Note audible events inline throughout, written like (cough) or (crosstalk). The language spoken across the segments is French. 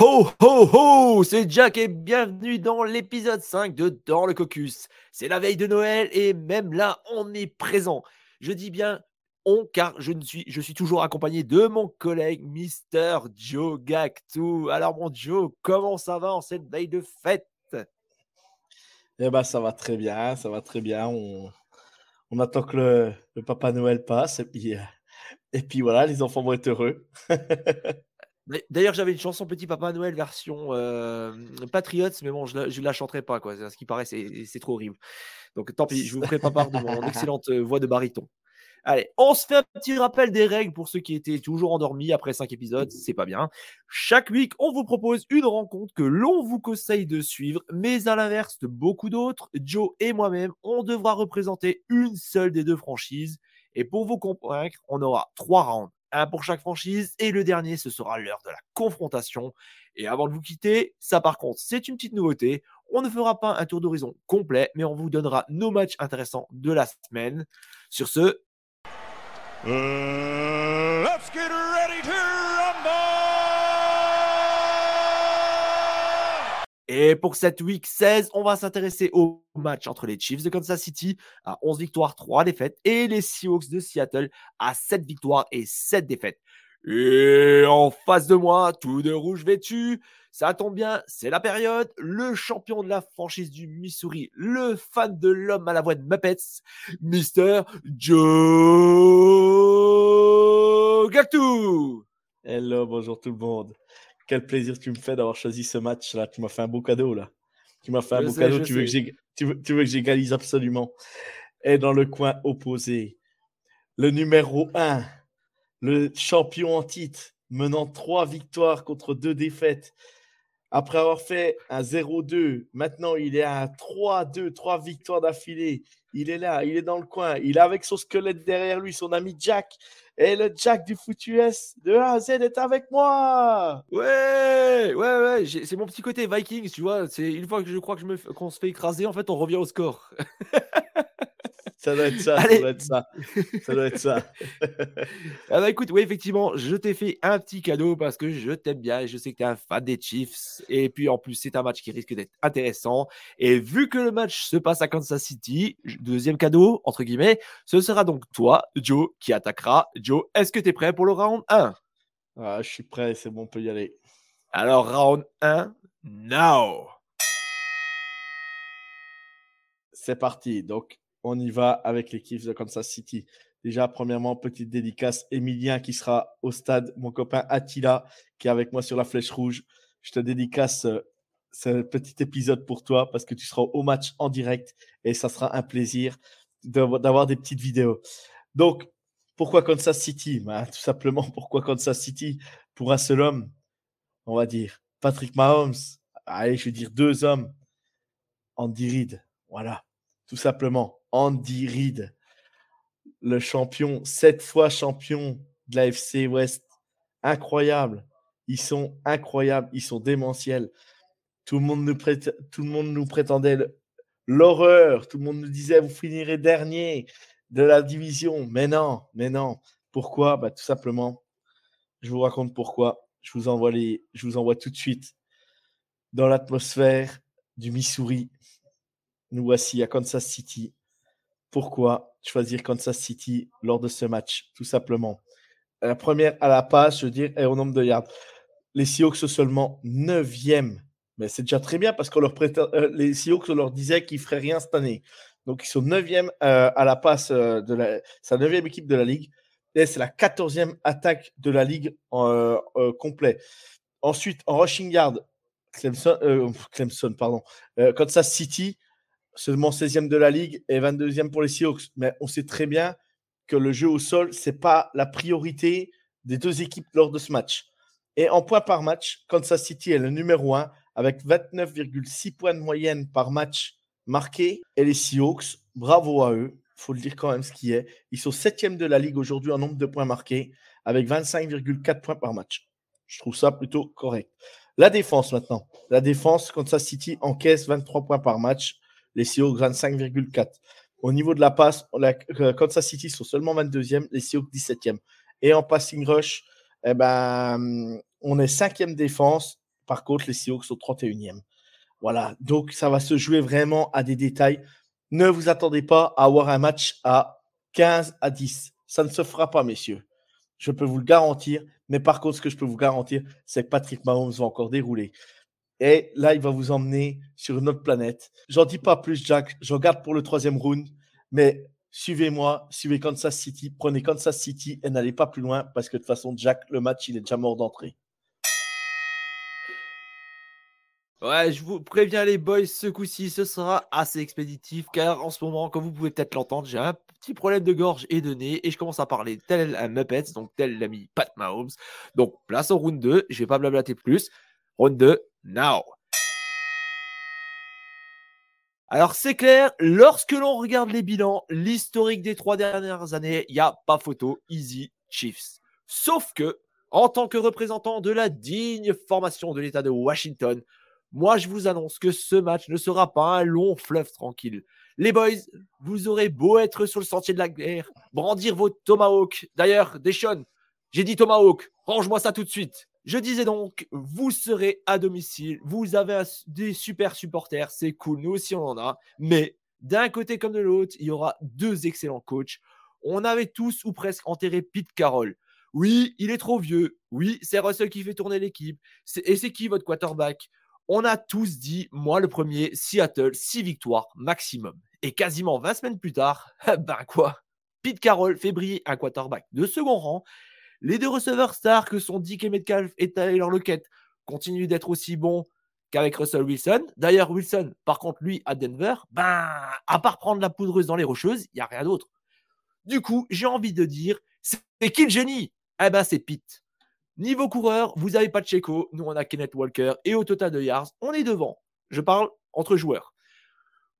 Ho ho ho C'est Jack et bienvenue dans l'épisode 5 de Dans le Caucus. C'est la veille de Noël et même là, on est présent. Je dis bien on car je, ne suis, toujours accompagné de mon collègue Mister Joe Gactou. Alors mon Joe, comment ça va en cette veille de fête? Eh ben ça va très bien, ça va très bien. On, attend que le, Papa Noël passe et euh, et puis voilà, les enfants vont être heureux. (laughs) D'ailleurs, j'avais une chanson Petit Papa Noël version euh, Patriots, mais bon, je ne la, chanterai pas. Quoi. Ce qui paraît, c'est trop horrible. Donc, tant pis, je vous ferai pas part de mon (laughs) excellente euh, voix de baryton. Allez, on se fait un petit rappel des règles pour ceux qui étaient toujours endormis après cinq épisodes, c'est pas bien. Chaque week, on vous propose une rencontre que l'on vous conseille de suivre, mais à l'inverse de beaucoup d'autres, Joe et moi-même, on devra représenter une seule des deux franchises. Et pour vous convaincre, on aura trois rounds un pour chaque franchise. Et le dernier, ce sera l'heure de la confrontation. Et avant de vous quitter, ça par contre, c'est une petite nouveauté. On ne fera pas un tour d'horizon complet, mais on vous donnera nos matchs intéressants de la semaine. Sur ce, uh, let's get Et pour cette week 16, on va s'intéresser au match entre les Chiefs de Kansas City à 11 victoires, 3 défaites et les Seahawks de Seattle à 7 victoires et 7 défaites. Et en face de moi, tout de rouge vêtu, ça tombe bien, c'est la période. Le champion de la franchise du Missouri, le fan de l'homme à la voix de Muppets, Mr. Joe Gactou. Hello, bonjour tout le monde quel plaisir tu me fais d'avoir choisi ce match-là. Tu m'as fait un beau cadeau, là. Tu m'as fait un beau cadeau. Tu veux, que j'égalise absolument. Et dans le coin opposé, le numéro 1, le champion en titre, menant trois victoires contre deux défaites. Après avoir fait un 0-2, maintenant il est à 3-2, trois victoires d'affilée. Il est là, il est dans le coin, il est avec son squelette derrière lui, son ami Jack. Et le Jack du foutu S de A à Z est avec moi. Ouais, ouais, ouais. C'est mon petit côté Vikings, tu vois. C'est une fois que je crois que je me qu'on se fait écraser, en fait, on revient au score. (laughs) Ça doit être ça, ça doit être ça. Ça doit être ça. ah bah écoute, oui, effectivement, je t'ai fait un petit cadeau parce que je t'aime bien et je sais que tu es un fan des Chiefs. Et puis en plus, c'est un match qui risque d'être intéressant. Et vu que le match se passe à Kansas City, deuxième cadeau, entre guillemets, ce sera donc toi, Joe, qui attaquera. Joe, est-ce que tu es prêt pour le round 1 ah, Je suis prêt, c'est bon, on peut y aller. Alors, round 1, now C'est parti. Donc, on y va avec l'équipe de Kansas City. Déjà, premièrement, petite dédicace, Emilien qui sera au stade, mon copain Attila qui est avec moi sur la flèche rouge. Je te dédicace euh, ce petit épisode pour toi parce que tu seras au match en direct et ça sera un plaisir d'avoir des petites vidéos. Donc, pourquoi Kansas City? Bah, Tout simplement, (laughs) pourquoi Kansas City? Pour un seul homme, on va dire. Patrick Mahomes, allez, je vais dire deux hommes. Andy Reid, voilà, tout simplement. Andy Reid, le champion, sept fois champion de la FC West. Incroyable. Ils sont incroyables, ils sont démentiels. Tout le monde nous, prétendait l'horreur. Tout le monde nous disait vous finirez dernier de la division. Mais non, mais non. Pourquoi? Bah, Tout simplement, je vous raconte pourquoi. Je vous envoie, les, je vous envoie tout de suite dans l'atmosphère du Missouri. Nous voici à Kansas City pourquoi choisir Kansas City lors de ce match Tout simplement? La première à la passe, je veux dire, et au nombre de yards. Les Seahawks seulement 9e. Mais c'est déjà très bien parce que euh, les Seahawks, on leur disait qu'ils ne feraient rien cette année. Donc, ils sont 9e euh, à la passe euh, de. C'est la 9e équipe de la ligue. Et c'est la 14e attaque de la ligue en complet. Ensuite, en rushing yard, Clemson, Clemson pardon, Kansas City, seulement 16e de la ligue et 22e pour les Seahawks. Mais on sait très bien que le jeu au sol, ce n'est pas la priorité des deux équipes lors de ce match. Et en points par match, Kansas City est le numéro 1 avec 29,6 points de moyenne par match marqué. Et les Seahawks, bravo à eux, il faut le dire quand même ce qui est. Ils sont 7e de la ligue aujourd'hui en nombre de points marqués avec 25,4 points par match. Je trouve ça plutôt correct. La défense maintenant. La défense, Kansas City encaisse 23 points par match les Seahawks 25,4. Au niveau de la passe, euh, Kansas City sont seulement 22e, les Seahawks 17e. Et en passing rush, eh ben, on est cinquième défense Par contre, les Seahawks sont 31e. Voilà, donc ça va se jouer vraiment à des détails. Ne vous attendez pas à avoir un match à 15 à 10. Ça ne se fera pas, messieurs. Je peux vous le garantir. Mais par contre, ce que je peux vous garantir, c'est que Patrick Mahomes va encore dérouler. Et là, il va vous emmener sur une autre planète. J'en dis pas plus, Jack. Je regarde pour le troisième round. Mais suivez-moi, suivez Kansas City. Prenez Kansas City et n'allez pas plus loin parce que de toute façon, Jack, le match, il est déjà mort d'entrée. Ouais, je vous préviens les boys, ce coup-ci, ce sera assez expéditif car en ce moment, comme vous pouvez peut-être l'entendre, j'ai un petit problème de gorge et de nez et je commence à parler tel un Muppets, donc tel l'ami Pat Mahomes. Donc, place au round 2, je vais pas blablater plus. Round 2, now. Alors c'est clair, lorsque l'on regarde les bilans, l'historique des trois dernières années, il n'y a pas photo, easy Chiefs. Sauf que, en tant que représentant de la digne formation de l'État de Washington, moi, je vous annonce que ce match ne sera pas un long fleuve tranquille. Les boys, vous aurez beau être sur le sentier de la guerre, brandir vos tomahawks. D'ailleurs, Deshaun, j'ai dit tomahawk, range-moi ça tout de suite. Je disais donc, vous serez à domicile, vous avez des super supporters, c'est cool, nous aussi on en a. Mais d'un côté comme de l'autre, il y aura deux excellents coachs. On avait tous ou presque enterré Pete Carroll. Oui, il est trop vieux. Oui, c'est Russell qui fait tourner l'équipe. Et c'est qui votre quarterback? On a tous dit, moi le premier, Seattle, 6 victoires maximum. Et quasiment 20 semaines plus tard, (laughs) ben quoi? Pete Carroll fait briller un quarterback de second rang. Les deux receveurs stars que sont Dick et Metcalf et Tyler Lockett continuent d'être aussi bons qu'avec Russell Wilson. D'ailleurs, Wilson, par contre, lui, à Denver, ben, à part prendre la poudreuse dans les rocheuses, il n'y a rien d'autre. Du coup, j'ai envie de dire, c'est qui le génie Eh ben, c'est Pete. Niveau coureur, vous n'avez pas Checo. Nous, on a Kenneth Walker. Et au total de yards, on est devant. Je parle entre joueurs.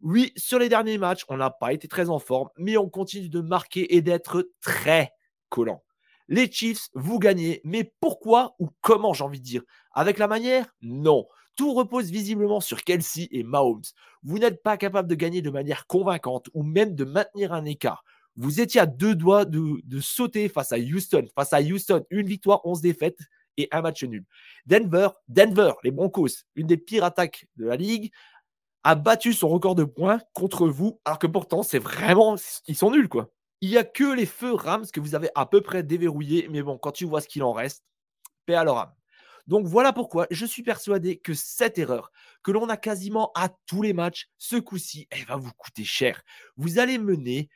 Oui, sur les derniers matchs, on n'a pas été très en forme, mais on continue de marquer et d'être très collant. Les Chiefs, vous gagnez, mais pourquoi ou comment, j'ai envie de dire? Avec la manière? Non. Tout repose visiblement sur Kelsey et Mahomes. Vous n'êtes pas capable de gagner de manière convaincante ou même de maintenir un écart. Vous étiez à deux doigts de, sauter face à Houston. Face à Houston, une victoire, 11 défaites et un match nul. Denver, Denver, les Broncos, une des pires attaques de la ligue, a battu son record de points contre vous, alors que pourtant, c'est vraiment. Ils sont nuls, quoi. Il n'y a que les feux Rams que vous avez à peu près déverrouillés, mais bon, quand tu vois ce qu'il en reste, paix à leur âme. Donc voilà pourquoi je suis persuadé que cette erreur, que l'on a quasiment à tous les matchs, ce coup-ci, elle va vous coûter cher. Vous allez mener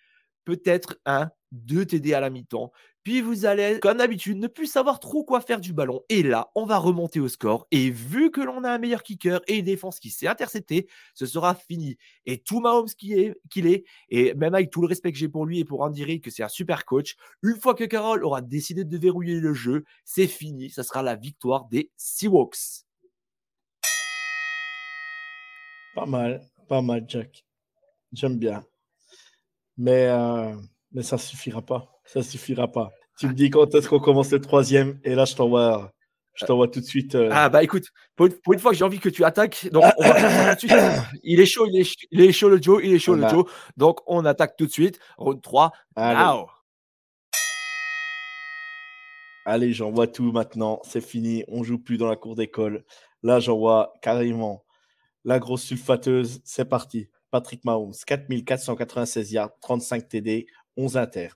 peut-être un, deux TD à la mi-temps. Puis vous allez, comme d'habitude, ne plus savoir trop quoi faire du ballon. Et là, on va remonter au score. Et vu que l'on a un meilleur kicker et une défense qui s'est interceptée, ce sera fini. Et tout Mahomes qu'il est, est, et même avec tout le respect que j'ai pour lui et pour Andy Reid, que c'est un super coach, une fois que Carroll aura décidé de verrouiller le jeu, c'est fini. Ce sera la victoire des Seahawks. Pas mal, pas mal, Jack. J'aime bien. Mais, euh, mais ça suffira pas. Ça suffira pas. Tu me dis quand est-ce qu'on commence le troisième et là je t'envoie, je t'envoie tout de suite. Euh, ah bah écoute, pour une, fois que j'ai envie que tu attaques, donc on va tout de suite. (coughs) Il est chaud, il est, il est, chaud le Joe, il est chaud le Joe. Donc on attaque tout de suite. Round 3. Allez, Allez j'envoie tout maintenant. C'est fini. On joue plus dans la cour d'école. Là j'envoie carrément la grosse sulfateuse. C'est parti. Patrick Mahomes, 4496 yards, 35 TD, 11 inter.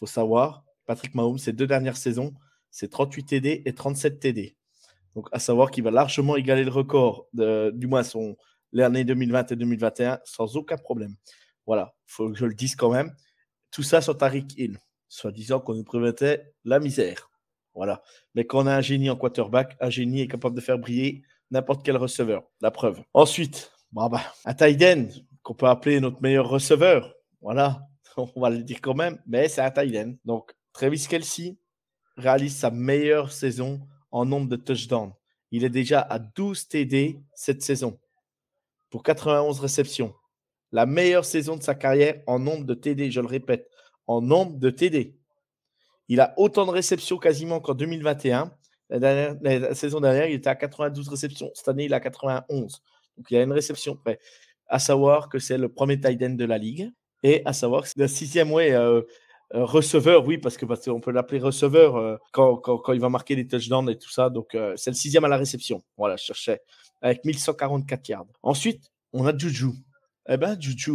Faut savoir, Patrick Mahomes, ses deux dernières saisons, c'est 38 TD et 37 TD. Donc, à savoir qu'il va largement égaler le record, de, du moins son l'année 2020 et 2021, sans aucun problème. Voilà, il faut que je le dise quand même. Tout ça sur Tariq Hill, soit disant qu'on nous promettait la misère. Voilà. Mais quand on a un génie en quarterback, un génie est capable de faire briller n'importe quel receveur. La preuve. Ensuite, Bon, bah, un qu'on peut appeler notre meilleur receveur. Voilà, on va le dire quand même, mais c'est un tight Donc, Travis Kelsey réalise sa meilleure saison en nombre de touchdowns. Il est déjà à 12 TD cette saison pour 91 réceptions. La meilleure saison de sa carrière en nombre de TD, je le répète, en nombre de TD. Il a autant de réceptions quasiment qu'en 2021. La, la, saison dernière, il était à 92 réceptions. Cette année, il a 91. Donc il y a une réception près. À savoir que c'est le premier tight end de la ligue et à savoir c'est le sixième, ouais, euh, Euh, receveur, oui, parce que parce qu'on peut l'appeler receveur euh, quand, quand, quand, il va marquer des touchdowns et tout ça. Donc, c'est le sixième à la réception. Voilà, je cherchais. Avec 1144 yards. Ensuite, on a Juju. Eh ben, Juju.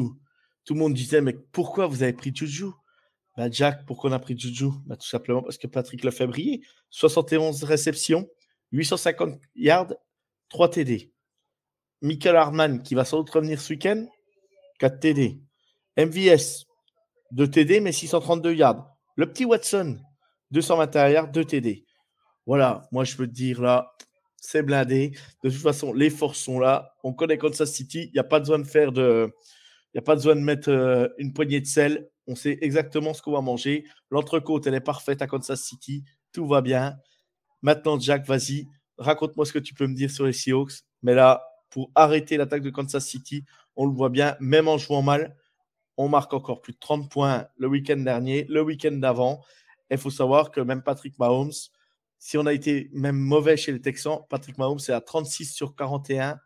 Tout le monde disait, mais pourquoi vous avez pris Juju? Ben, Jack, pourquoi on a pris Juju? Ben, Tout simplement parce que Patrick le fait briller. 71 réceptions, 850 yards, 3 TD. Michael Hardman, qui va sans doute revenir ce week-end, 4 TD. MVS, de TD, mais 632 yards. Le petit Watson, 221 yards, 2 TD. Voilà, moi je peux te dire là, c'est blindé. De toute façon, les forces sont là. On connaît Kansas City. Il n'y a pas besoin de faire de. A pas besoin de mettre euh, une poignée de sel. On sait exactement ce qu'on va manger. L'entrecôte, elle est parfaite à Kansas City. Tout va bien. Maintenant, Jack, vas-y, raconte-moi ce que tu peux me dire sur les Seahawks. Mais là, pour arrêter l'attaque de Kansas City, on le voit bien, même en jouant mal, on marque encore plus de 30 points le week-end dernier, le week-end d'avant. Il faut savoir que même Patrick Mahomes, si on a été même mauvais chez les Texans, Patrick Mahomes est à 36 sur 41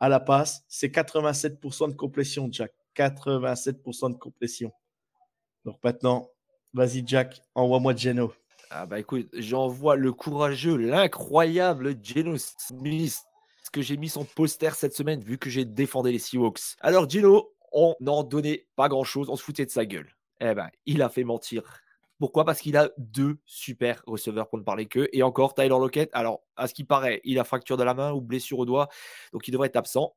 à la passe. C'est 87% de complétion, Jack. 87% de complétion. Donc maintenant, vas-y, Jack, envoie-moi Geno. Ah bah écoute, j'envoie le courageux, l'incroyable Geno Smith, que j'ai mis son poster cette semaine vu que j'ai défendu les Seahawks. Alors Geno, on n'en donnait pas grand-chose, on se foutait de sa gueule. Eh ben, il a fait mentir. Pourquoi? Parce qu'il a deux super receveurs pour ne parler que. Et encore, Tyler Lockett, alors, à ce qui paraît, il a fracture de la main ou blessure au doigt, donc il devrait être absent.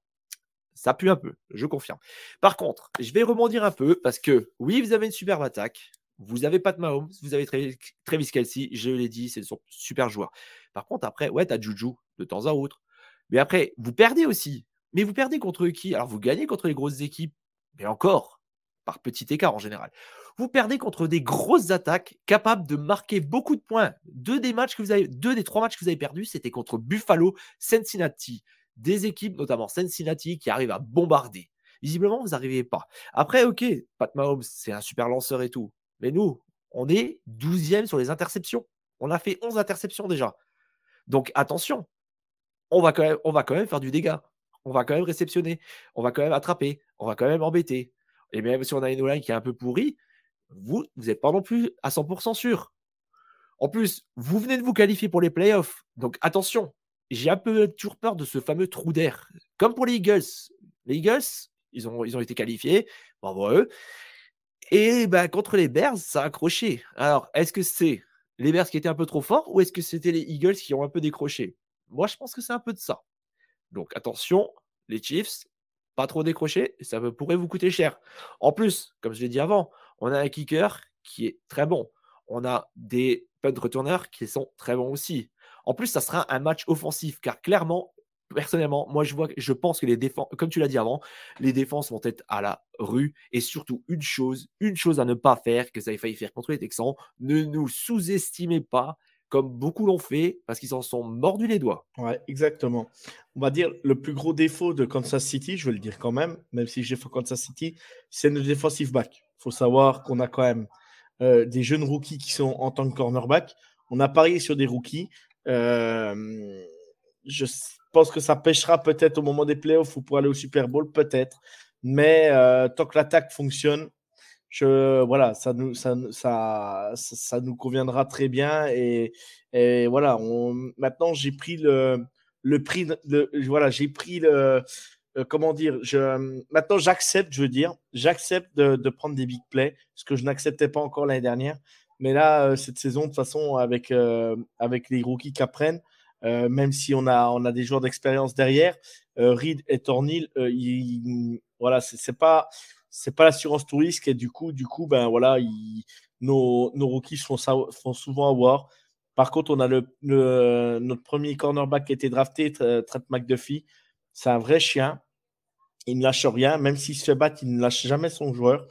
Ça pue un peu, je confirme. Par contre, je vais rebondir un peu parce que, oui, vous avez une superbe attaque. Vous avez Pat Mahomes, vous avez Travis Kelsey, je l'ai dit, c'est son super joueur. Par contre, après, ouais, t'as Juju de temps à autre. Mais après, vous perdez aussi. Mais vous perdez contre qui? Alors, vous gagnez contre les grosses équipes mais encore, par petit écart en général. Vous perdez contre des grosses attaques capables de marquer beaucoup de points. Deux des matchs que vous avez, deux des trois matchs que vous avez perdus, c'était contre Buffalo, Cincinnati, des équipes notamment Cincinnati qui arrivent à bombarder. Visiblement, vous n'arrivez pas. Après, ok, Pat Mahomes, c'est un super lanceur et tout. Mais nous, on est 12e sur les interceptions. On a fait 11 interceptions déjà. Donc attention, on va quand même, on va quand même faire du dégât on va quand même réceptionner, on va quand même attraper, on va quand même embêter. Et même si on a une line qui est un peu pourrie, vous, vous n'êtes pas non plus à 100% sûr. En plus, vous venez de vous qualifier pour les playoffs. Donc attention, j'ai un peu toujours peur de ce fameux trou d'air. Comme pour les Eagles. Les Eagles, ils ont, été qualifiés. Bravo eux. Et ben, contre les Bears, ça a accroché. Alors, est-ce que c'est les Bears qui étaient un peu trop forts ou est-ce que c'était les Eagles qui ont un peu décroché? Moi, je pense que c'est un peu de ça. Donc attention, les Chiefs, pas trop décrochés, ça pourrait vous coûter cher. En plus, comme je l'ai dit avant, on a un kicker qui est très bon. On a des punt returners qui sont très bons aussi. En plus, ça sera un match offensif car clairement, personnellement, moi je vois, je pense que les défenses, comme tu l'as dit avant, les défenses vont être à la rue et surtout une chose, une chose à ne pas faire que ça ait failli faire contre les Texans, ne nous sous-estimez pas comme beaucoup l'ont fait, parce qu'ils s'en sont mordus les doigts. Ouais, exactement. On va dire le plus gros défaut de Kansas City, je vais le dire quand même, même si j'ai fait Kansas City, c'est le defensive back. Il faut savoir qu'on a quand même euh, des jeunes rookies qui sont en tant que cornerback. On a parié sur des rookies. Euh, je pense que ça pêchera peut-être au moment des playoffs ou pour aller au Super Bowl, peut-être. Mais euh, tant que l'attaque fonctionne, voilà, ça nous, ça, ça, ça, nous conviendra très bien. Et, et voilà, maintenant j'ai pris le, le prix, de, voilà, j'ai pris le, euh, comment dire, je, maintenant j'accepte, je veux dire, j'accepte de, de, prendre des big plays, ce que je n'acceptais pas encore l'année dernière. Mais là, euh, cette saison, de toute façon, avec, euh, avec les rookies qui apprennent, même si on a, on a des joueurs d'expérience derrière, Reed et Tornil, voilà, c'est pas c'est pas l'assurance tout risque et du coup, du coup, ben voilà, nos, nos, rookies font, ça, font souvent avoir. Par contre, on a notre premier cornerback qui a été drafté, Trent McDuffie. C'est un vrai chien. Il ne lâche rien, même s'il se fait battre, il ne lâche jamais son joueur.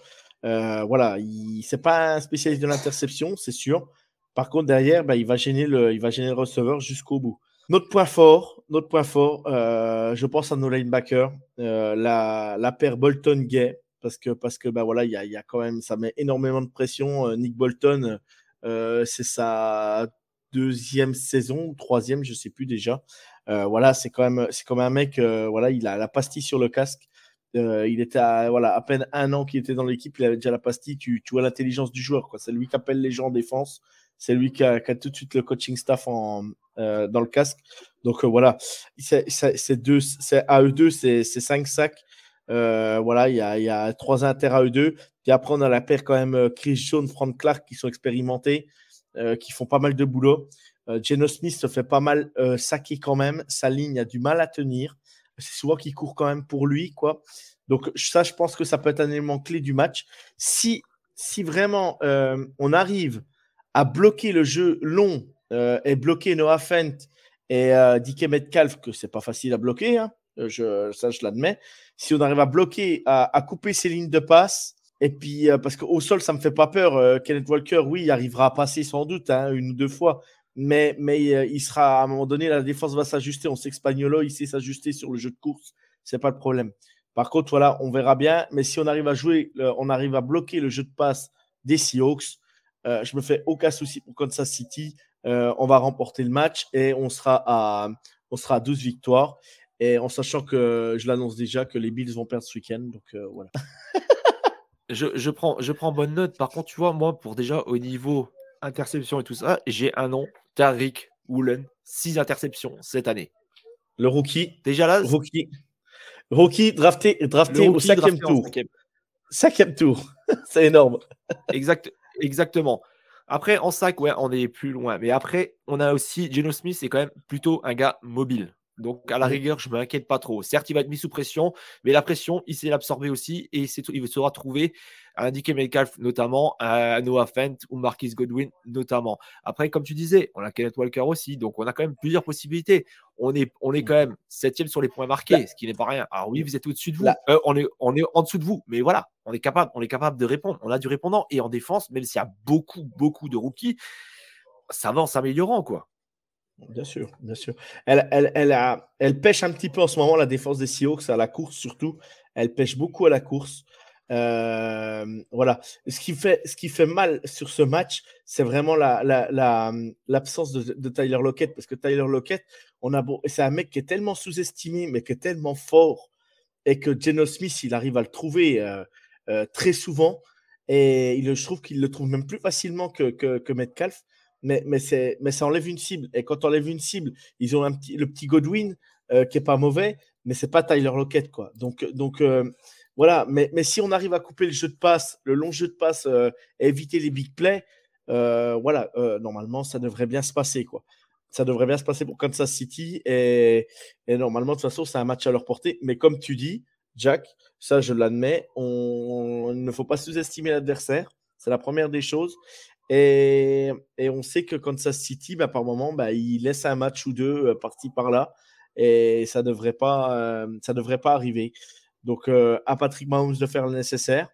Euh, voilà, il c'est pas un spécialiste de l'interception, c'est sûr. Par contre, derrière, ben, il, va gêner le, il va gêner le receveur jusqu'au bout. Notre point fort, notre point fort, euh, je pense à nos linebackers, euh, la, la paire Bolton-Gay parce que parce que bah voilà, il y a, quand même ça met énormément de pression. Euh, Nick Bolton, euh, c'est sa deuxième saison troisième, je sais plus déjà. Euh, voilà, c'est quand même c'est comme un mec, voilà, il a la pastille sur le casque. Il était à, voilà, à peine un an qu'il était dans l'équipe, il avait déjà la pastille. Tu, tu vois l'intelligence du joueur. C'est lui qui appelle les gens en défense. C'est lui qui a, tout de suite le coaching staff en, dans le casque. Donc voilà, c'est deux, à eux deux, c'est cinq sacs. Voilà, il y a, y a trois inter à eux deux. Puis après, on a la paire quand même Chris Jones, Frank Clark qui sont expérimentés, qui font pas mal de boulot. Geno Smith se fait pas mal saquer quand même. Sa ligne a du mal à tenir c'est souvent qu'il court quand même pour lui, quoi. Donc ça, je pense que ça peut être un élément clé du match. Si, si vraiment euh, on arrive à bloquer le jeu long euh, et bloquer Noah Fent et euh, Dike Metcalf, que c'est pas facile à bloquer, hein, je, ça je l'admets. Si on arrive à bloquer, à, couper ses lignes de passe, et puis parce qu'au sol ça me fait pas peur. Kenneth Walker, oui, il arrivera à passer sans doute hein, une ou deux fois, mais, mais euh, il sera à un moment donné, la défense va s'ajuster. On sait que Spagnolo, il sait s'ajuster sur le jeu de course. C'est pas le problème. Par contre, voilà, on verra bien. Mais si on arrive à jouer, on arrive à bloquer le jeu de passe des Seahawks, euh, je me fais aucun souci pour Kansas City. Euh, on va remporter le match et on sera à, on sera à 12 victoires. Et en sachant que je l'annonce déjà que les Bills vont perdre ce week-end. Donc voilà. (laughs) je, je, prends, je prends bonne note. Par contre, tu vois, moi, pour déjà au niveau interception et tout ça, j'ai un nom Tariq Woolen, 6 interceptions cette année. Le rookie. Déjà là. Rookie. Rookie drafté, drafté au cinquième tour. Cinquième. (laughs) tour. C'est énorme. exact, exactement. Après, en sac, ouais, on est plus loin. Mais après, on a aussi Geno Smith, c'est quand même plutôt un gars mobile. Donc, à la rigueur, je ne m'inquiète pas trop. Certes, il va être mis sous pression, mais la pression, il sait l'absorber aussi et il saura trouver un DK Metcalf notamment, un Noah Fent ou Marquis Godwin notamment. Après, comme tu disais, on a Kenneth Walker aussi, donc on a quand même plusieurs possibilités. On est, on est quand même septième sur les points marqués, ce qui n'est pas rien. Alors oui, vous êtes au-dessus de vous. Euh, on, est, on est en dessous de vous, mais voilà, on est capable, on est capable de répondre. On a du répondant et en défense, même s'il y a beaucoup, beaucoup de rookies, ça va en s'améliorant, quoi. Bien sûr, bien sûr. Elle, elle, elle, a, elle pêche un petit peu en ce moment, la défense des Seahawks, à la course surtout. Elle pêche beaucoup à la course. Euh, voilà. Ce qui, fait, ce qui fait mal sur ce match, c'est vraiment l'absence la, la, de, Tyler Lockett. Parce que Tyler Lockett, c'est un mec qui est tellement sous-estimé, mais qui est tellement fort. Et que Geno Smith, il arrive à le trouver euh, euh, très souvent. Et il, je trouve qu'il le trouve même plus facilement que, que, que Metcalf mais, mais, mais ça enlève une cible. Et quand on enlève une cible, ils ont un petit, le petit Godwin euh, qui est pas mauvais, mais c'est pas Tyler Lockett. Quoi. Donc, donc euh, voilà. Mais, mais si on arrive à couper le jeu de passe, le long jeu de passe, euh, et éviter les big plays, voilà, normalement, ça devrait bien se passer. Quoi. Ça devrait bien se passer pour Kansas City. Et, et normalement, de toute façon, c'est un match à leur portée. Mais comme tu dis, Jack, ça je l'admets, on, il ne faut pas sous-estimer l'adversaire. C'est la première des choses. Et, on sait que Kansas City, bah, par moment, bah, il laisse un match ou deux euh, parti par-là. Et ça ne devrait, pas, euh, ça devrait pas arriver. Donc, euh, à Patrick Mahomes de faire le nécessaire.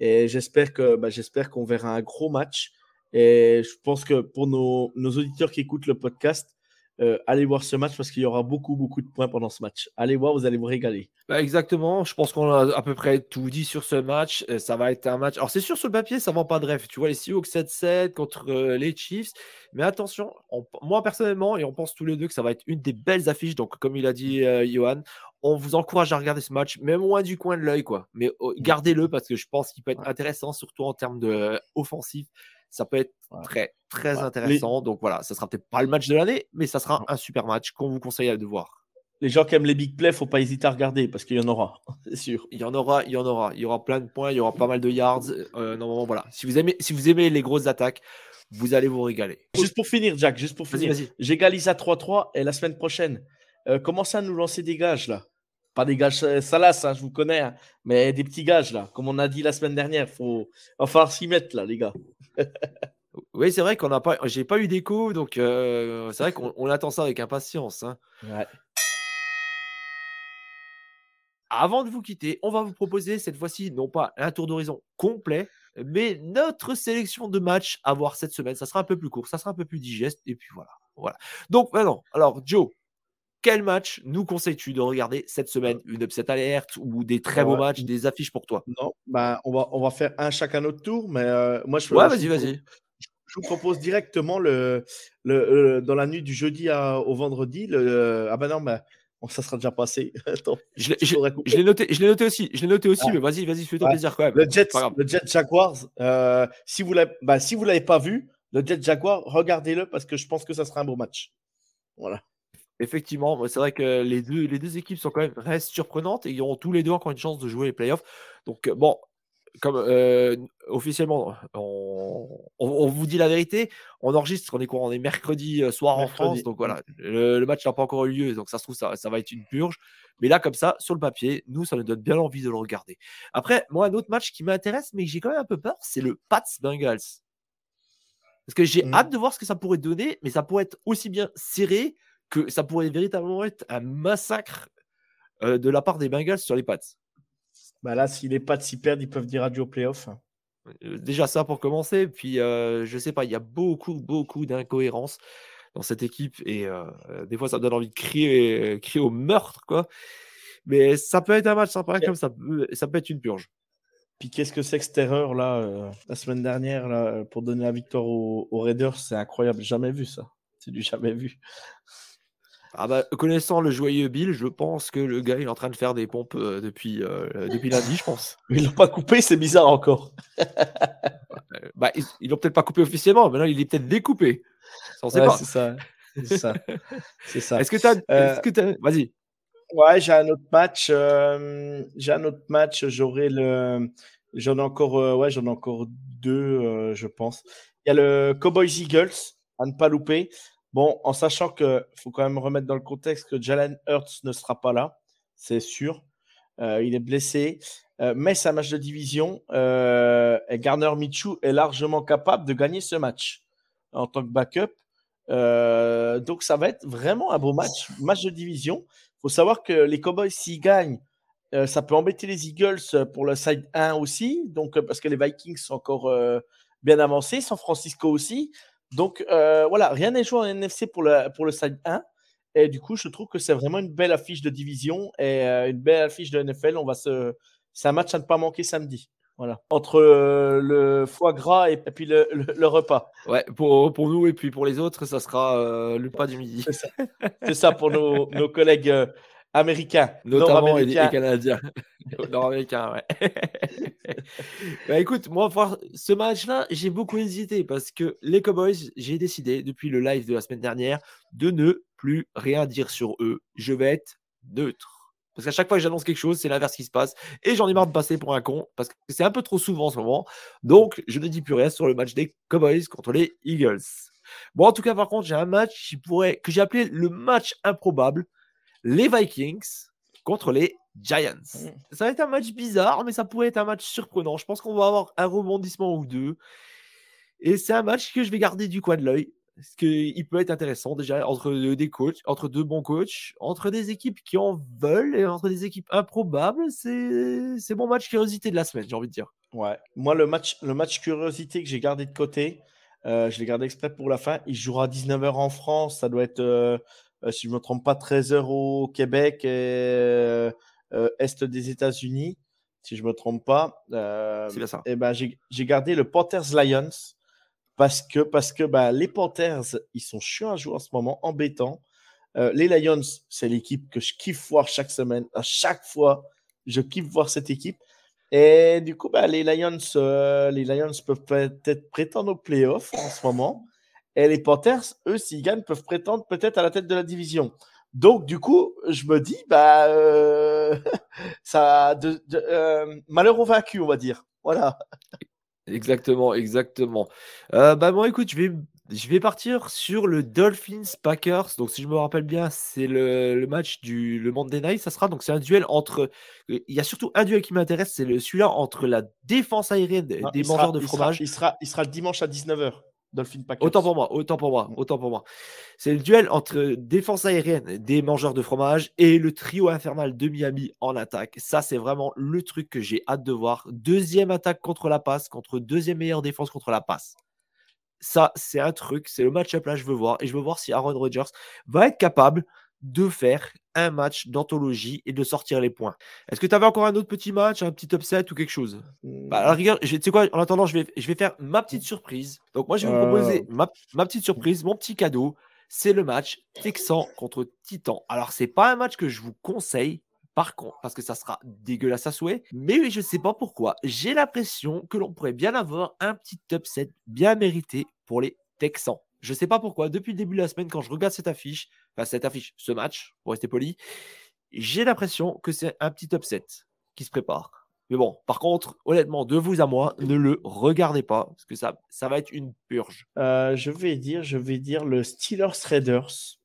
Et j'espère bah, qu'on verra un gros match. Et je pense que pour nos, nos auditeurs qui écoutent le podcast, euh, allez voir ce match parce qu'il y aura beaucoup, beaucoup de points pendant ce match. Allez voir, vous allez vous régaler. Bah, exactement. Je pense qu'on a à peu près tout dit sur ce match. Euh, ça va être un match. Alors, c'est sûr, sur le papier, ça ne vend pas de rêve. Tu vois, les Seahawks 7-7 contre euh, les Chiefs. Mais attention, moi personnellement, et on pense tous les deux que ça va être une des belles affiches. Donc, comme il a dit Johan, on vous encourage à regarder ce match, même moins du coin de l'œil, quoi. Mais oh, mm. gardez-le parce que je pense qu'il peut être intéressant, surtout en termes de offensif ça peut être très, très intéressant. Donc voilà, ça sera peut-être pas le match de l'année, mais ça sera un super match qu'on vous conseille de voir. Les gens qui aiment les big plays, faut pas hésiter à regarder parce qu'il y en aura, (laughs) c'est sûr. Il y en aura, il y en aura. Il y aura plein de points, il y aura pas mal de yards. Euh, normalement, voilà. Si vous aimez, si vous aimez les grosses attaques, vous allez vous régaler. Juste pour finir, Jack, juste pour finir. J'égalise à 3-3 et la semaine prochaine, euh, commencez à nous lancer des gages là. Pas des gages euh, salaces, hein, je vous connais, hein, mais des petits gages là. Comme on a dit la semaine dernière, faut, il va falloir s'y mettre là, les gars. (laughs) Oui, c'est vrai qu'on n'a pas, j'ai pas eu d'écho, donc euh, c'est vrai qu'on attend ça avec impatience. Hein. Avant de vous quitter, on va vous proposer cette fois-ci non pas un tour d'horizon complet, mais notre sélection de matchs à voir cette semaine. Ça sera un peu plus court, ça sera un peu plus digeste, et puis voilà. voilà. Donc maintenant, alors Joe, quel match nous conseilles-tu de regarder cette semaine? Une upset alerte ou des très beaux matchs, des affiches pour toi? Non, bah, on, va, on va faire un chacun notre tour, mais euh, moi je Ouais, vas-y, vas-y je vous propose directement le, le, dans la nuit du jeudi au vendredi. Le, ah ben non, ça sera déjà passé. (laughs) je l'ai noté, je noté aussi. Je l'ai noté aussi, mais vas-y, vas-y, fais-toi plaisir quand même. Le Jet, le Jet Jaguars, euh, si vous l'avez, bah, si vous l'avez pas vu, le Jet Jaguar, regardez-le parce que je pense que ça sera un beau match. Voilà. Effectivement, c'est vrai que les deux, les deux équipes sont quand même restent surprenantes et ils auront tous les deux encore une chance de jouer les playoffs. Donc bon, comme euh, officiellement, on, vous dit la vérité, on enregistre, on est quoi On est mercredi euh, soir en France, donc voilà, le, match n'a pas encore eu lieu, donc ça se trouve, ça, va être une purge. Mais là, comme ça, sur le papier, nous, ça nous donne bien envie de le regarder. Après, moi, un autre match qui m'intéresse, mais j'ai quand même un peu peur, c'est le Pats Bengals. Parce que j'ai mmh. hâte de voir ce que ça pourrait donner, mais ça pourrait être aussi bien serré que ça pourrait véritablement être un massacre euh, de la part des Bengals sur les Pats. Bah là, si les Pats s'y perdent, ils peuvent dire adieu au playoff. Euh, déjà ça pour commencer, puis euh, je sais pas, il y a beaucoup, beaucoup d'incohérences dans cette équipe et euh, des fois ça donne envie de crier, crier au meurtre, quoi. Mais ça peut être un match sympa comme ça, ça peut être une purge. Puis qu'est-ce que c'est que cette erreur là, la semaine dernière, là, pour donner la victoire aux, aux Raiders, c'est incroyable, jamais vu ça. C'est du jamais vu. Ah bah, connaissant le joyeux Bill, je pense que le gars il est en train de faire des pompes euh, depuis, euh, depuis lundi, je pense. (laughs) Ils l'ont pas coupé, c'est bizarre encore. (laughs) bah, ils l'ont peut-être pas coupé officiellement, mais là il est peut-être découpé. Ça, ouais, C'est ça. C'est ça. (laughs) ça. Est-ce que tu as. Euh, vas-y. Ouais, j'ai un autre match. j'ai un autre match. J'aurai le. J'en ai encore. ouais, j'en ai encore deux, je pense. Il y a le Cowboys Eagles à ne pas louper. Bon, en sachant qu'il faut quand même remettre dans le contexte que Jalen Hurts ne sera pas là, c'est sûr. Euh, il est blessé. Euh, mais c'est un match de division. Euh, Garner Michou est largement capable de gagner ce match en tant que backup. donc ça va être vraiment un beau match, match de division. Il faut savoir que les Cowboys, s'ils gagnent, ça peut embêter les Eagles pour le side 1 aussi. Donc, parce que les Vikings sont encore bien avancés, San Francisco aussi. Donc euh, voilà, rien n'est joué en NFC pour le, pour le side 1. Et du coup, je trouve que c'est vraiment une belle affiche de division et euh, une belle affiche de NFL. On va se... C'est un match à ne pas manquer samedi. Voilà. Entre euh, le foie gras et, puis le, le, repas. Ouais, pour, pour, nous et puis pour les autres, ça sera le pas du midi. C'est ça. pour nos, (laughs) nos collègues américains. Notamment et, canadiens. (laughs) Nord-américains, ouais. (laughs) bah écoute, moi, voir ce match-là, j'ai beaucoup hésité parce que les Cowboys, j'ai décidé depuis le live de la semaine dernière de ne plus rien dire sur eux. Je vais être neutre. Parce qu'à chaque fois que j'annonce quelque chose, c'est l'inverse qui se passe. Et j'en ai marre de passer pour un con, parce que c'est un peu trop souvent en ce moment. Donc, je ne dis plus rien sur le match des Cowboys contre les Eagles. Bon, en tout cas, par contre, j'ai un match qui pourrait, que j'ai appelé le match improbable les Vikings contre les Giants. Mm. Ça va être un match bizarre, mais ça pourrait être un match surprenant. Je pense qu'on va avoir un rebondissement ou deux. Et c'est un match que je vais garder du coin de l'œil. Parce qu'il peut être intéressant déjà entre des coachs, entre deux bons coachs, entre des équipes qui en veulent et entre des équipes improbables. C'est mon match curiosité de la semaine, j'ai envie de dire. Ouais, moi le match, le match curiosité que j'ai gardé de côté, euh, je l'ai gardé exprès pour la fin. Il jouera à 19h en France. Ça doit être euh, euh, si je ne me trompe pas, 13 heures au Québec et euh, euh, Est des États-Unis, si je ne me trompe pas. C'est ça. Et eh ben, j'ai gardé le Panthers Lions parce que, parce que bah, les Panthers, ils sont chiants à jouer en ce moment, embêtants. les Lions, c'est l'équipe que je kiffe voir chaque semaine. À chaque fois, je kiffe voir cette équipe. Et du coup, bah, les, Lions, les Lions peuvent peut-être prétendre aux playoffs en ce moment. Et les Panthers, eux, s'ils gagnent, peuvent prétendre peut-être à la tête de la division. Donc, du coup, je me dis, bah, euh, (laughs) ça, de, euh, malheur au vaincu, on va dire. Voilà. Exactement, exactement. Euh, bah, moi, écoute, je vais, je vais partir sur le Dolphins Packers. Donc, si je me rappelle bien, c'est le, match du le Monday Night. Ça sera donc c'est un duel entre. Il y a surtout un duel qui m'intéresse, c'est le celui-là entre la défense aérienne des mangeurs de fromage. il, sera, il sera dimanche à 19h. Autant pour moi, autant pour moi, mm. autant pour moi. C'est le duel entre défense aérienne des mangeurs de fromage et le trio infernal de Miami en attaque. Ça, c'est vraiment le truc que j'ai hâte de voir. Deuxième attaque contre la passe, contre deuxième meilleure défense contre la passe. Ça, c'est un truc, c'est le match-up là, je veux voir. Et je veux voir si Aaron Rodgers va être capable de faire un match d'anthologie et de sortir les points. Est-ce que tu avais encore un autre petit match, un petit upset ou quelque chose? Bah, alors, regarde, tu sais quoi, en attendant, je vais, je vais faire ma petite surprise. Donc, moi, je vais vous proposer euh. ma, petite surprise, mon petit cadeau. c'est le match Texan contre Titan. Alors, c'est pas un match que je vous conseille, par contre, parce que ça sera dégueulasse à souhait, mais je ne sais pas pourquoi. J'ai l'impression que l'on pourrait bien avoir un petit upset bien mérité pour les Texans. Je ne sais pas pourquoi. Depuis le début de la semaine, quand je regarde cette affiche, cette affiche, ce match, pour rester poli, j'ai l'impression que c'est un petit upset qui se prépare. Mais bon, par contre, honnêtement, de vous à moi, ne le regardez pas, parce que ça, ça va être une purge. Euh, je vais dire, je vais dire le Steelers Raiders.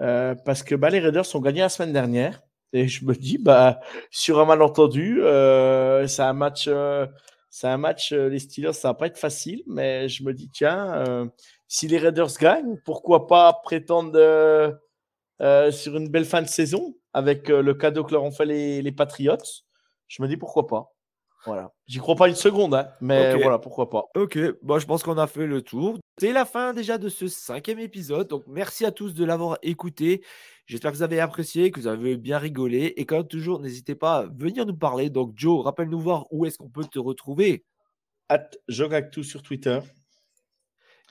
Euh, parce que bah, les Raiders ont gagné la semaine dernière. Et je me dis, bah, sur un malentendu, euh, c'est un match, c'est un match, les Steelers, ça va pas être facile, mais je me dis, tiens, si les Raiders gagnent, pourquoi pas prétendre sur une belle fin de saison avec le cadeau que leur ont fait les, les Patriots? Je me dis pourquoi pas. Voilà. J'y crois pas une seconde, hein, mais voilà, pourquoi pas. Ok, bon, je pense qu'on a fait le tour. C'est la fin déjà de ce cinquième épisode. Donc, merci à tous de l'avoir écouté. J'espère que vous avez apprécié, que vous avez bien rigolé. Et comme toujours, n'hésitez pas à venir nous parler. Donc, Joe, rappelle-nous voir où est-ce qu'on peut te retrouver. At tout sur Twitter.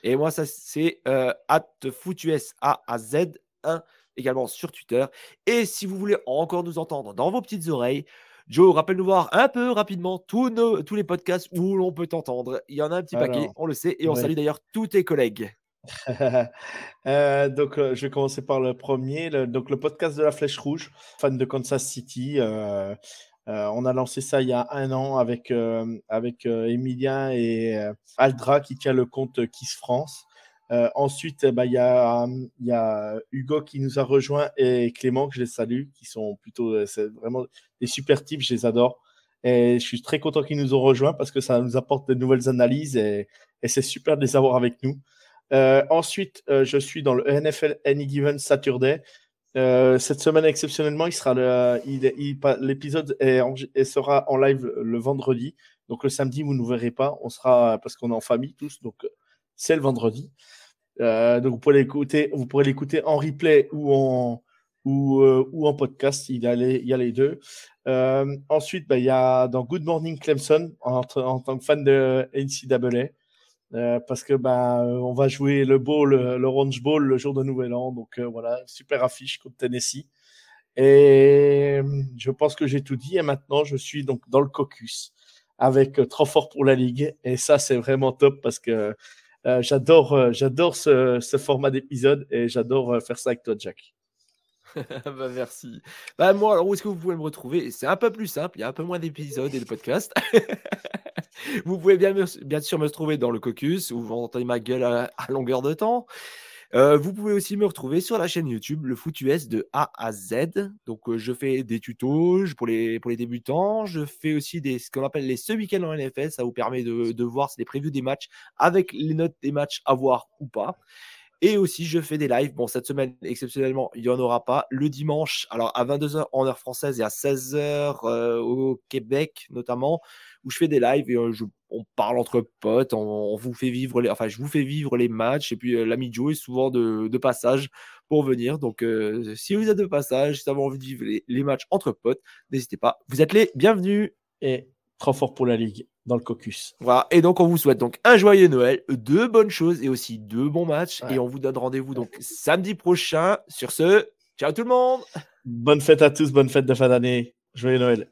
Et moi, ça c'est euh, at A à Z1 également sur Twitter. Et si vous voulez encore nous entendre dans vos petites oreilles, Joe, rappelle-nous voir un peu rapidement tous, nos, tous les podcasts où l'on peut t'entendre. Il y en a un petit paquet, on le sait, et on salue d'ailleurs tous tes collègues. (laughs) Euh, donc, euh, je vais commencer par le premier. donc, le podcast de la Flèche Rouge, fan de Kansas City. Euh, on a lancé ça il y a un an avec, avec Emilien et Aldra qui tient le compte Kiss France. Euh, ensuite, eh ben, il y, a, y, a, Hugo qui nous a rejoint et Clément, que je les salue, qui sont plutôt euh, vraiment des super types, je les adore. Et je suis très content qu'ils nous ont rejoints parce que ça nous apporte de nouvelles analyses et, et c'est super de les avoir avec nous. Euh, ensuite, euh, je suis dans le NFL Any Given Saturday. Euh, cette semaine, exceptionnellement, l'épisode sera en live le vendredi. Donc le samedi, vous ne nous verrez pas. On sera parce qu'on est en famille tous. Donc c'est le vendredi. Euh, donc vous pourrez l'écouter, vous pourrez l'écouter en replay ou en euh, podcast. Il y a les, deux. Ensuite, bah, il y a dans Good Morning Clemson en, en tant que fan de NCAA. Euh, parce que bah, on va jouer le bowl, l'Orange Bowl le jour de Nouvel An. Donc voilà, super affiche contre Tennessee. Et je pense que j'ai tout dit. Et maintenant, je suis donc dans le caucus avec Trop fort pour la Ligue. Et ça, c'est vraiment top parce que euh, j'adore, euh, j'adore ce, format d'épisode et j'adore euh, faire ça avec toi, Jack. (laughs) bah, merci. Bah, moi, alors où est-ce que vous pouvez me retrouver? C'est un peu plus simple, il y a un peu moins d'épisodes et de podcasts. (laughs) vous pouvez bien, sûr me retrouver dans le caucus où vous entendez ma gueule à longueur de temps. Euh, vous pouvez aussi me retrouver sur la chaîne YouTube, le Foot US de A à Z. Donc, euh, je fais des tutos pour les, les débutants. Je fais aussi ce qu'on appelle les ce week-end en NFL. Ça vous permet de, de voir, des previews des matchs avec les notes des matchs à voir ou pas. Et aussi, je fais des lives. Bon, cette semaine, exceptionnellement, il n'y en aura pas. Le dimanche, alors à 22h en heure française et à 16h euh, au Québec, notamment, où je fais des lives et on parle entre potes, on, vous fait vivre les, matchs. Et puis, l'ami Joe est souvent de, de, passage pour venir. Donc, si vous êtes de passage, si vous avez envie de vivre les, les matchs entre potes, n'hésitez pas. Vous êtes les bienvenus. Et trop fort pour la Ligue dans le caucus. Voilà, et donc on vous souhaite donc un joyeux Noël, de bonnes choses et aussi de bons matchs. Et on vous donne rendez-vous donc samedi prochain. Sur ce, ciao tout le monde. Bonne fête à tous, bonne fête de fin d'année. Joyeux Noël.